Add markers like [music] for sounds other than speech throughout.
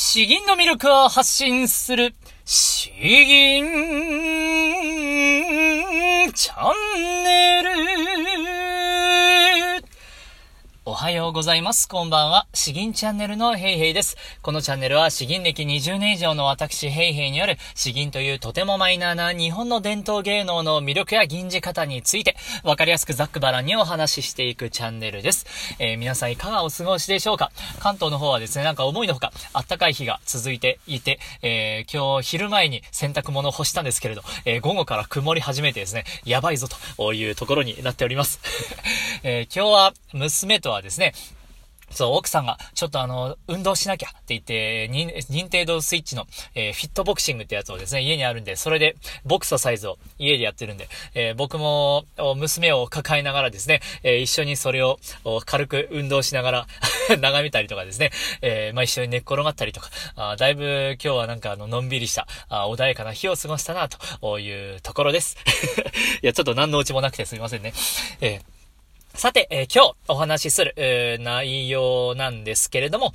詩吟の魅力を発信する、詩吟チャンネル。はようございます。こんばんは。詩吟チャンネルのヘイヘイです。このチャンネルは詩吟歴20年以上の私ヘイヘイによる詩吟というとてもマイナーな日本の伝統芸能の魅力や吟じ方についてわかりやすくざっくばらんにお話ししていくチャンネルです。えー、皆さんいかがお過ごしでしょうか？関東の方はですね、なんか思いのほか暖かい日が続いていて、えー、今日昼前に洗濯物を干したんですけれど、えー、午後から曇り始めてですね、やばいぞというところになっております。え今日は娘とはですね、そう、奥さんが、ちょっとあの、運動しなきゃって言って、認定度スイッチの、えー、フィットボクシングってやつをですね、家にあるんで、それで、ボクササイズを家でやってるんで、えー、僕も、娘を抱えながらですね、えー、一緒にそれを、軽く運動しながら [laughs] 眺めたりとかですね、えまあ、一緒に寝っ転がったりとか、あだいぶ今日はなんかあの、のんびりした、あ穏やかな日を過ごしたな、というところです。[laughs] いや、ちょっと何のうちもなくてすいませんね。えーさて、えー、今日お話しする、えー、内容なんですけれども、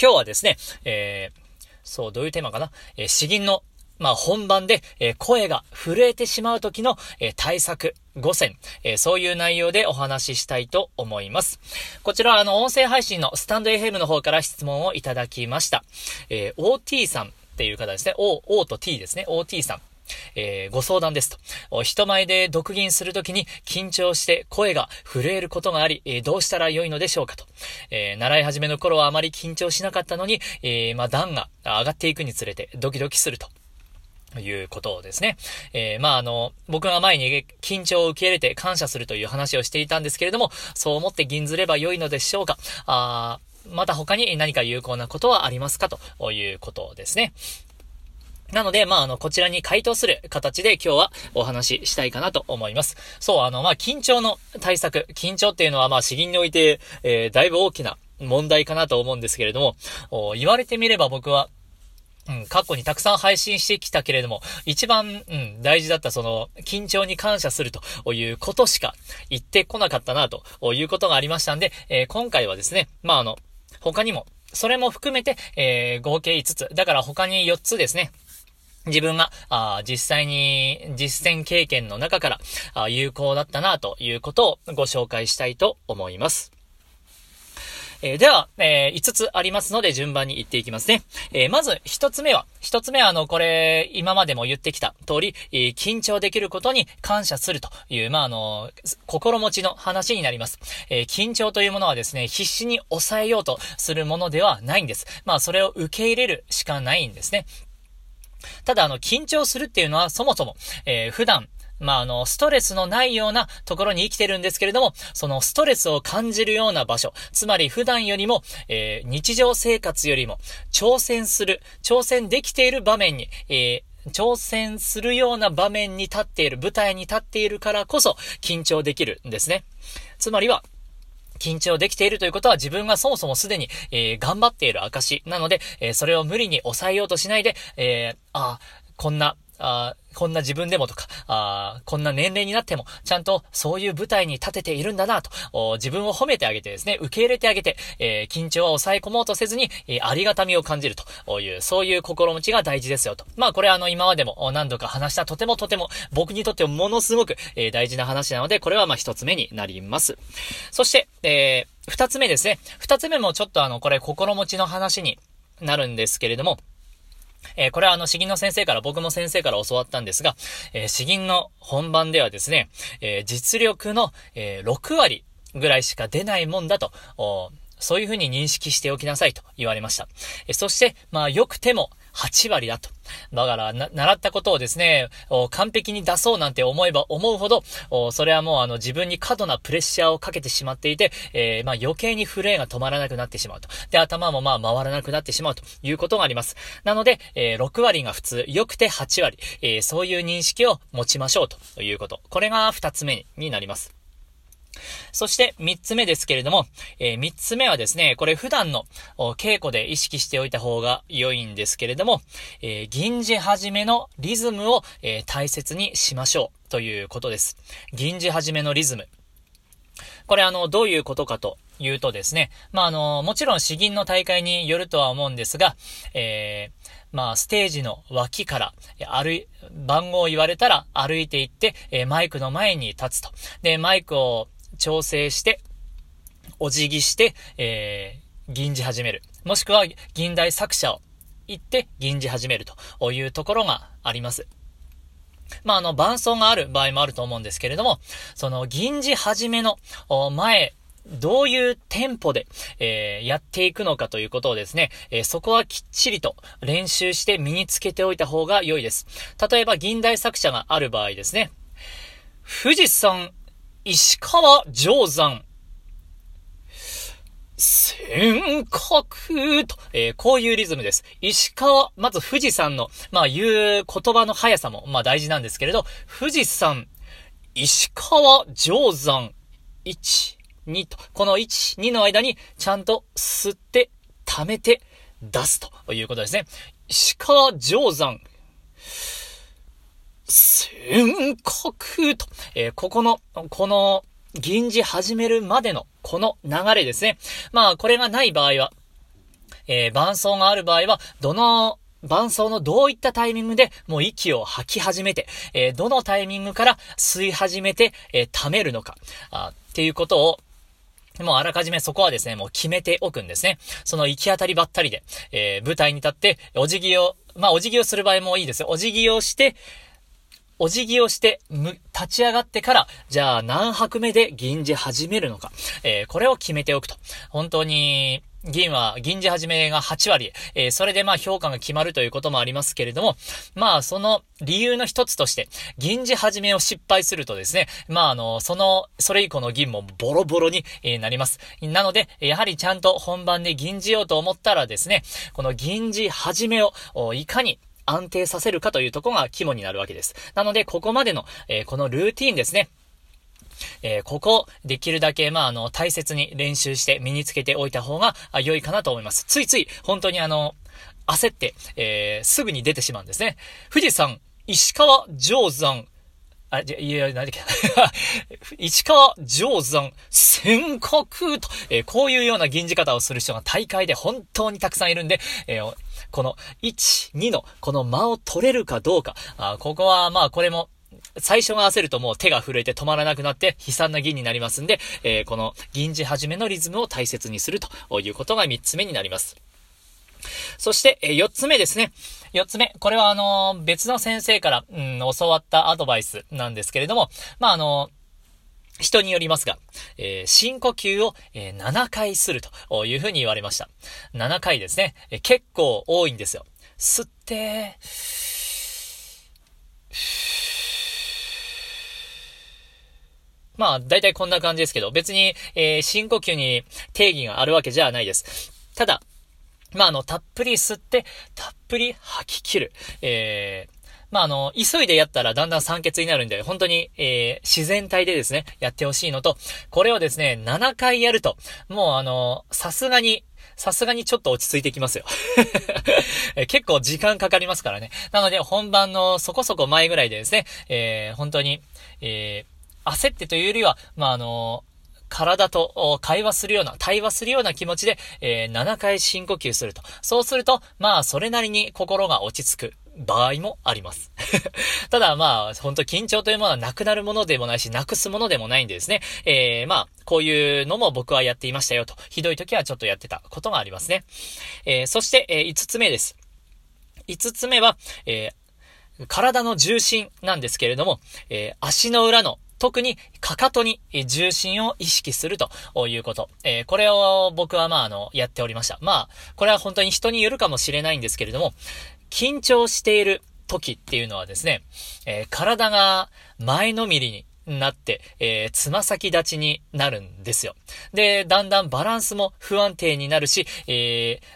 今日はですね、えー、そう、どういうテーマかな？えー、詩吟の、まあ、本番で、え、声が震えてしまう時の、え、対策5選、え、そういう内容でお話ししたいと思います。こちらは、あの、音声配信のスタンド FM の方から質問をいただきました。え、OT さんっていう方ですね。O、O と T ですね。OT さん。えー、ご相談ですと。人前で独吟するときに緊張して声が震えることがあり、えー、どうしたらよいのでしょうかと。えー、習い始めの頃はあまり緊張しなかったのに、えまあ、段が上がっていくにつれてドキドキすると。いうことですね。えー、まあ、あの、僕が前に緊張を受け入れて感謝するという話をしていたんですけれども、そう思って銀ずれば良いのでしょうか。あまた他に何か有効なことはありますかということですね。なので、まあ、あの、こちらに回答する形で今日はお話ししたいかなと思います。そう、あの、まあ、緊張の対策。緊張っていうのは、まあ、詩吟において、えー、だいぶ大きな問題かなと思うんですけれども、言われてみれば僕は、うん、過去にたくさん配信してきたけれども、一番、うん、大事だったその、緊張に感謝するということしか言ってこなかったなということがありましたんで、えー、今回はですね、まあ、あの、他にも、それも含めて、えー、合計5つ。だから他に4つですね。自分が、あ実際に実践経験の中からあ有効だったなということをご紹介したいと思います。えー、では、えー、5つありますので順番に言っていきますね。えー、まず1つ目は、1つ目はあの、これ、今までも言ってきた通り、えー、緊張できることに感謝するという、まあ、あの、心持ちの話になります。え、緊張というものはですね、必死に抑えようとするものではないんです。まあ、それを受け入れるしかないんですね。ただ、あの、緊張するっていうのはそもそも、えー、普段、まあ、あの、ストレスのないようなところに生きてるんですけれども、そのストレスを感じるような場所、つまり普段よりも、えー、日常生活よりも、挑戦する、挑戦できている場面に、えー、挑戦するような場面に立っている、舞台に立っているからこそ緊張できるんですね。つまりは、緊張できているということは自分がそもそもすでに、えー、頑張っている証なので、えー、それを無理に抑えようとしないで、えー、あこんな、あこんな自分でもとか、あこんな年齢になっても、ちゃんとそういう舞台に立てているんだなと、自分を褒めてあげてですね、受け入れてあげて、えー、緊張は抑え込もうとせずに、えー、ありがたみを感じるという、そういう心持ちが大事ですよと。まあこれはあの今までも何度か話したとてもとても僕にとってものすごく、えー、大事な話なので、これはまあ一つ目になります。そして、えー、二つ目ですね。二つ目もちょっとあの、これ心持ちの話になるんですけれども、えー、これはあの、詩吟の先生から、僕も先生から教わったんですが、えー、詩吟の本番ではですね、えー、実力の、え6割ぐらいしか出ないもんだと、そういうふうに認識しておきなさいと言われました。えそして、まあ、良くても8割だと。だから、な、習ったことをですね、完璧に出そうなんて思えば思うほど、それはもうあの自分に過度なプレッシャーをかけてしまっていて、えー、まあ余計に震えが止まらなくなってしまうと。で、頭もまあ回らなくなってしまうということがあります。なので、えー、6割が普通、良くて8割、えー、そういう認識を持ちましょうということ。これが2つ目になります。そして三つ目ですけれども、えー、三つ目はですね、これ普段の稽古で意識しておいた方が良いんですけれども、えー、銀じ始めのリズムを、えー、大切にしましょうということです。銀じ始めのリズム。これあの、どういうことかと言うとですね、まあ、あの、もちろん詩吟の大会によるとは思うんですが、えー、まあ、ステージの脇から、歩い、番号を言われたら歩いていって、えー、マイクの前に立つと。で、マイクを調整して、お辞儀して、えー、吟じ始める。もしくは、吟題作者を行って吟じ始めるというところがあります。まあ、あの、伴奏がある場合もあると思うんですけれども、その、吟じ始めの前、どういうテンポで、えー、やっていくのかということをですね、えー、そこはきっちりと練習して身につけておいた方が良いです。例えば、銀代作者がある場合ですね。富士山、石川定山、尖閣と、えー、こういうリズムです。石川、まず富士山の、まあ言う言葉の速さも、まあ大事なんですけれど、富士山、石川定山、1、2と、この1、2の間にちゃんと吸って、溜めて、出すということですね。石川定山、尖閣と、えー、ここの、この、吟じ始めるまでのこの流れですね。まあ、これがない場合は、えー、伴奏がある場合は、どの伴奏のどういったタイミングでもう息を吐き始めて、えー、どのタイミングから吸い始めて、えー、溜めるのか、あっていうことを、もうあらかじめそこはですね、もう決めておくんですね。その行き当たりばったりで、えー、舞台に立って、お辞儀を、まあお辞儀をする場合もいいですよ。お辞儀をして、お辞儀をして、む、立ち上がってから、じゃあ何拍目で銀じ始めるのか。えー、これを決めておくと。本当に、銀は、銀じ始めが8割、えー、それでまあ評価が決まるということもありますけれども、まあその理由の一つとして、銀じ始めを失敗するとですね、まああの、その、それ以降の銀もボロボロに、えなります。なので、やはりちゃんと本番で銀じようと思ったらですね、この銀じ始めを、いかに安定させるかというとこが肝になるわけです。なので、ここまでの、えー、このルーティーンですね。えー、ここ、できるだけ、まあ、あの、大切に練習して身につけておいた方が良いかなと思います。ついつい、本当にあの、焦って、えー、すぐに出てしまうんですね。富士山、石川定山、あ、じゃ、いや、何だっけ。[laughs] 市川定山尖閣と、えー、こういうような銀じ方をする人が大会で本当にたくさんいるんで、えー、この1、2のこの間を取れるかどうか、あここはまあこれも最初が焦るともう手が震えて止まらなくなって悲惨な銀になりますんで、えー、この銀じ始めのリズムを大切にするということが3つ目になります。そして、え、4つ目ですね。4つ目。これはあの、別の先生から、うん、教わったアドバイスなんですけれども、まあ、あの人によりますが、えー、深呼吸を、えー、7回するというふうに言われました。7回ですね。えー、結構多いんですよ。吸って、まあ、だいたいこんな感じですけど、別に、えー、深呼吸に定義があるわけじゃないです。ただ、まあ、あの、たっぷり吸って、たっぷり吐き切る。えー、まあ、あの、急いでやったらだんだん酸欠になるんで、本当に、えー、自然体でですね、やってほしいのと、これをですね、7回やると、もうあの、さすがに、さすがにちょっと落ち着いてきますよ [laughs] 結構時間かかりますからね。なので、本番のそこそこ前ぐらいでですね、えー、本当に、えー、焦ってというよりは、まあ、あの体と会話するような、対話するような気持ちで、えー、7回深呼吸すると。そうすると、まあ、それなりに心が落ち着く。場合もあります。[laughs] ただまあ、本当緊張というものはなくなるものでもないし、なくすものでもないんでですね。えー、まあ、こういうのも僕はやっていましたよと。ひどい時はちょっとやってたことがありますね。えー、そして、えー、5つ目です。5つ目は、え、体の重心なんですけれども、え、足の裏の特に、かかとに重心を意識するということ。えー、これを僕はまあ、あの、やっておりました。まあ、これは本当に人によるかもしれないんですけれども、緊張している時っていうのはですね、えー、体が前のみりになって、えー、つま先立ちになるんですよ。で、だんだんバランスも不安定になるし、えー、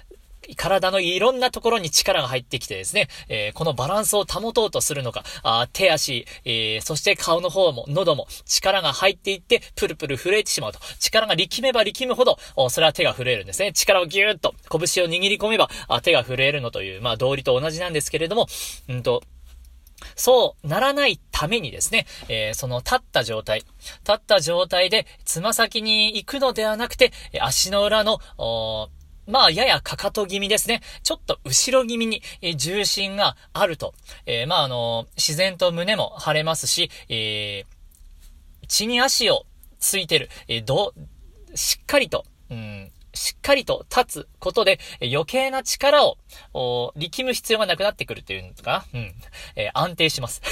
体のいろんなところに力が入ってきてですね、えー、このバランスを保とうとするのか、あ手足、えー、そして顔の方も、喉も力が入っていって、プルプル震えてしまうと。力が力めば力むほど、それは手が震えるんですね。力をギューッと、拳を握り込めば、あ手が震えるのという、まあ、道理と同じなんですけれども、うんと、そうならないためにですね、えー、その立った状態、立った状態でつま先に行くのではなくて、足の裏の、まあ、ややかかと気味ですね。ちょっと後ろ気味に、え重心があると、えー、まあ、あの自然と胸も張れますし、えー、血に足をついてる、え、ど、しっかりと、うん、しっかりと立つことで、余計な力を、力む必要がなくなってくるっていうのかうん。えー、安定します。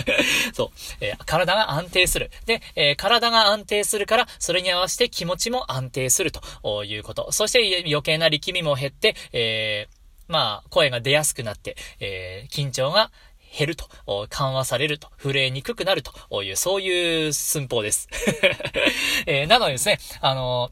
[laughs] そう。えー、体が安定する。で、えー、体が安定するから、それに合わせて気持ちも安定するということ。そして余計な力みも減って、えまあ、声が出やすくなって、え緊張が減ると、緩和されると、震えにくくなるという、そういう寸法です。[laughs] えー、なのでですね、あの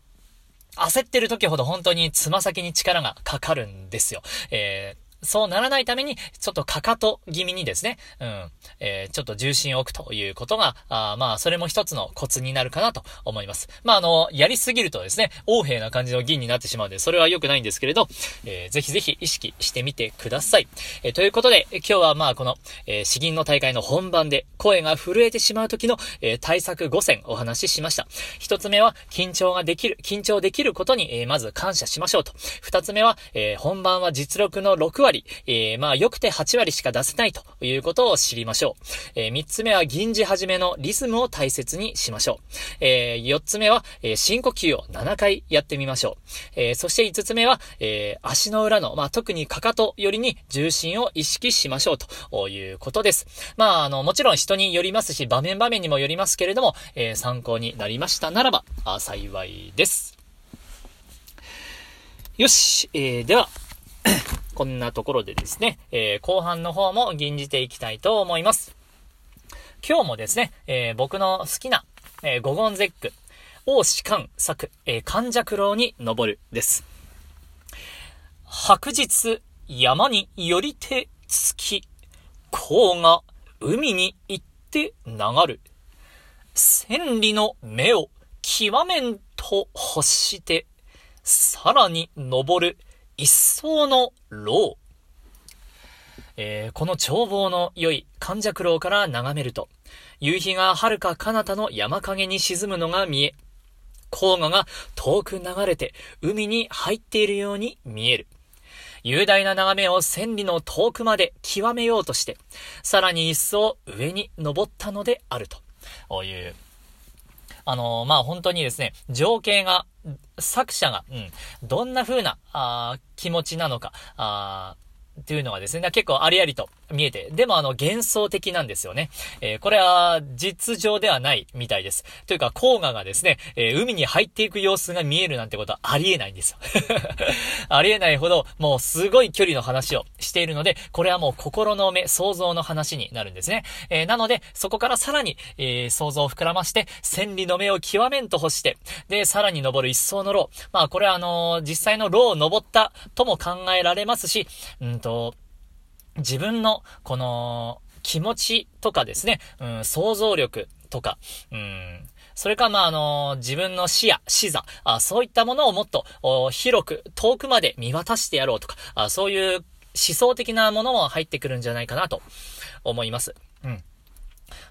焦ってる時ほど本当につま先に力がかかるんですよ。えーそうならないために、ちょっとかかと気味にですね、うん、えー、ちょっと重心を置くということが、あまあ、それも一つのコツになるかなと思います。まあ、あの、やりすぎるとですね、横柄な感じの銀になってしまうので、それは良くないんですけれど、えー、ぜひぜひ意識してみてください。えー、ということで、今日はまあ、この、えー、詩吟の大会の本番で、声が震えてしまう時の、えー、対策5選お話ししました。一つ目は、緊張ができる、緊張できることに、えー、まず感謝しましょうと。二つ目は、えー、本番は実力の6割、えー、まあ、良くて8割しか出せないということを知りましょう。えー、3つ目は銀次始めのリズムを大切にしましょう。えー、4つ目は、えー、深呼吸を7回やってみましょう。えー、そして5つ目は、えー、足の裏の、まあ、特にかかとよりに重心を意識しましょうということです。まあ、あの、もちろん人によりますし、場面場面にもよりますけれども、えー、参考になりましたならば、あ幸いです。よし、えー、では、こんなところでですね、えー、後半の方も吟じていきたいと思います。今日もですね、えー、僕の好きな、えー、五言絶句、王士官作、えー、関弱郎に登るです。白日山によりて月、甲が海に行って流る。千里の目を極めんと欲して、さらに登る一層の牢。えー、この眺望の良い関尺楼から眺めると、夕日が遥か彼方の山陰に沈むのが見え、黄河が遠く流れて海に入っているように見える。雄大な眺めを千里の遠くまで極めようとして、さらに一層上に登ったのであるというあのー、まあ、本当にですね、情景が、作者が、うん、どんな風な、あ気持ちなのか、あっていうのはですね、結構ありありと見えて、でもあの幻想的なんですよね。えー、これは実情ではないみたいです。というか、黄河がですね、えー、海に入っていく様子が見えるなんてことはありえないんですよ。[laughs] ありえないほど、もうすごい距離の話をしているので、これはもう心の目、想像の話になるんですね。えー、なので、そこからさらに、え想像を膨らまして、千里の目を極めんと欲して、で、さらに登る一層の牢。まあ、これはあの実際の牢を登ったとも考えられますし、うんと、自分の、この、気持ちとかですね、うん、想像力とか、うん、それか、まあ、あの自分の視野、視座、あそういったものをもっと広く、遠くまで見渡してやろうとか、あそういう思想的なものも入ってくるんじゃないかなと。思います。うん。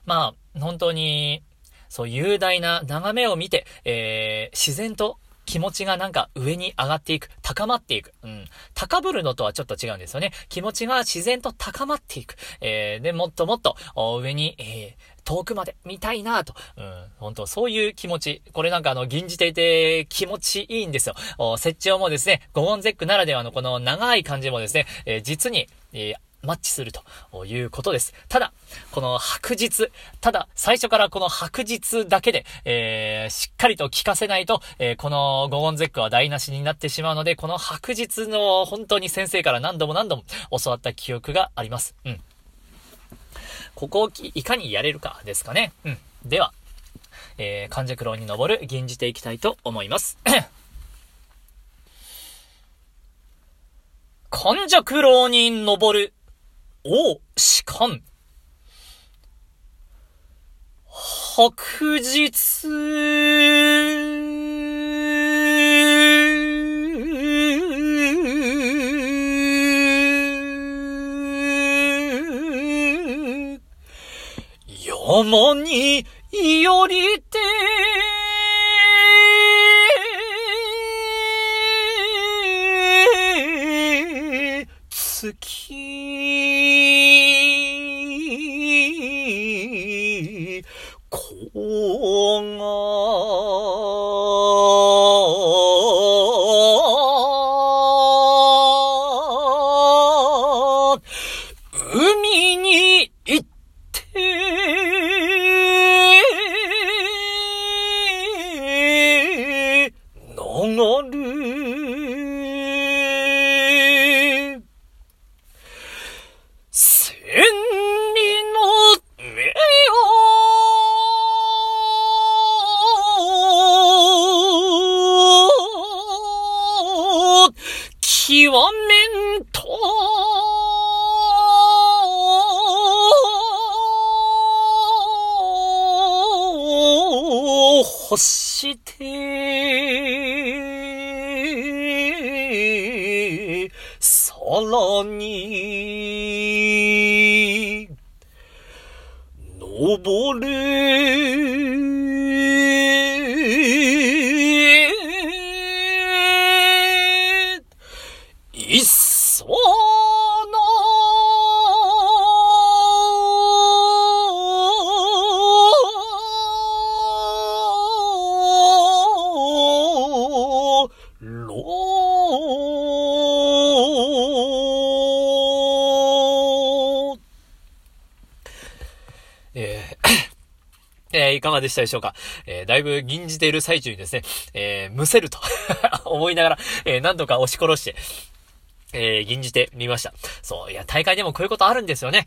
まあ、本当に、そう、雄大な眺めを見て、えー、自然と気持ちがなんか上に上がっていく、高まっていく。うん。高ぶるのとはちょっと違うんですよね。気持ちが自然と高まっていく。えー、で、もっともっと上に、えー、遠くまで見たいなと。うん。本当そういう気持ち。これなんかあの、銀じていて気持ちいいんですよ。お設置をもですね、ゴゴンゼックならではのこの長い感じもですね、えー、実に、えーマッチするということです。ただ、この白日、ただ、最初からこの白日だけで、えー、しっかりと聞かせないと、えー、このゴゴンゼックは台無しになってしまうので、この白日の本当に先生から何度も何度も教わった記憶があります。うん。ここをいかにやれるかですかね。うん。では、えー、関尺楼に登る、吟じていきたいと思います。関尺楼に登る、お、しかん。白日、共によりて、極めんと欲しでしたでしょうか？えーだいぶ吟じている最中にですね、えーむせると [laughs] 思いながら、えーなんとか押し殺して、えー吟じてみました。そう、いや、大会でもこういうことあるんですよね。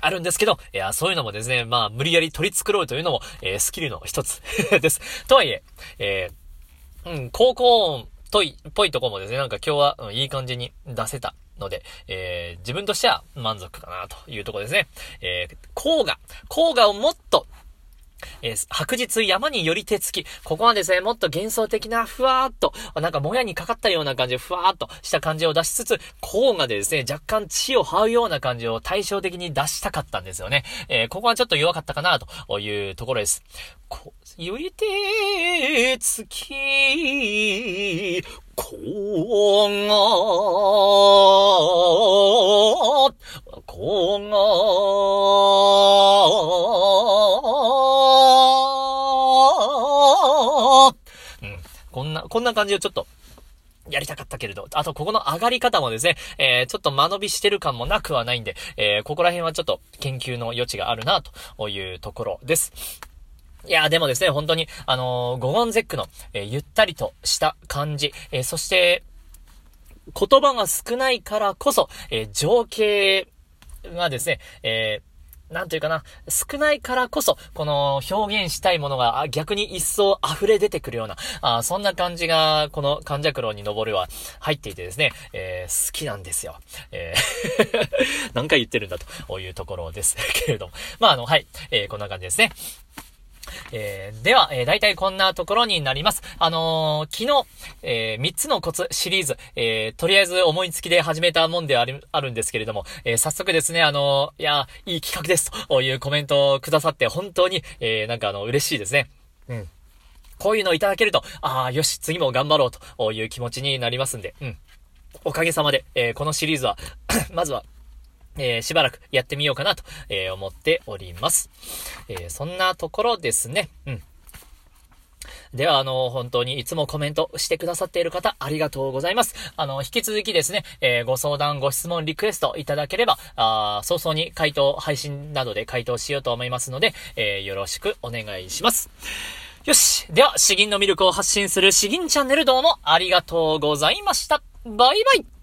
あるんですけど、いや、そういうのもですね、まあ、無理やり取り繕うというのも、えースキルの一つ [laughs] です。とはいえ、えーうん、高校音とい、ぽいとこもですね、なんか今日は、うんいい感じに出せたので、えー自分としては満足かなというとこですね。えー、甲賀。甲賀をもっと、えー白日山により手つき。ここはですね、もっと幻想的な、ふわーっと、なんかもやにかかったような感じで、ふわーっとした感じを出しつつ、甲がですね、若干血を這うような感じを対照的に出したかったんですよね。えーここはちょっと弱かったかな、というところです。こよりてつき、こが、こんな、感じをちょっと、やりたかったけれど、あとここの上がり方もですね、えー、ちょっと間延びしてる感もなくはないんで、えー、ここら辺はちょっと研究の余地があるな、というところです。いやーでもですね、本当に、あのー、ゴゴンゼックの、えーゆったりとした感じ、えーそして、言葉が少ないからこそ、えー情景がですね、えーなんというかな、少ないからこそ、この表現したいものが逆に一層溢れ出てくるような、あそんな感じが、この関ジャに登るは入っていてですね、えー好きなんですよ。えー [laughs] 何回言ってるんだというところですけれども。まあ、あの、はい、えーこんな感じですね。えーでは、えー、大体こんなところになります。あのー昨日、えー3つのコツシリーズ、えーとりあえず思いつきで始めたもんである、あるんですけれども、えー早速ですね、あのーいや、いい企画です、というコメントをくださって、本当に、えーなんかあの、嬉しいですね。うん。こういうのいただけると、ああ、よし、次も頑張ろうという気持ちになりますんで、うん。おかげさまで、えーこのシリーズは、[clears throat] まずは、えーしばらくやってみようかなと、えー思っております。えーそんなところですね。うん。では、あの、本当にいつもコメントしてくださっている方、ありがとうございます。あの、引き続きですね、えーご相談、ご質問、リクエストいただければ、あ早々に回答、配信などで回答しようと思いますので、えーよろしくお願いします。よし。では、詩吟の魅力を発信する詩吟チャンネルどうもありがとうございました。バイバイ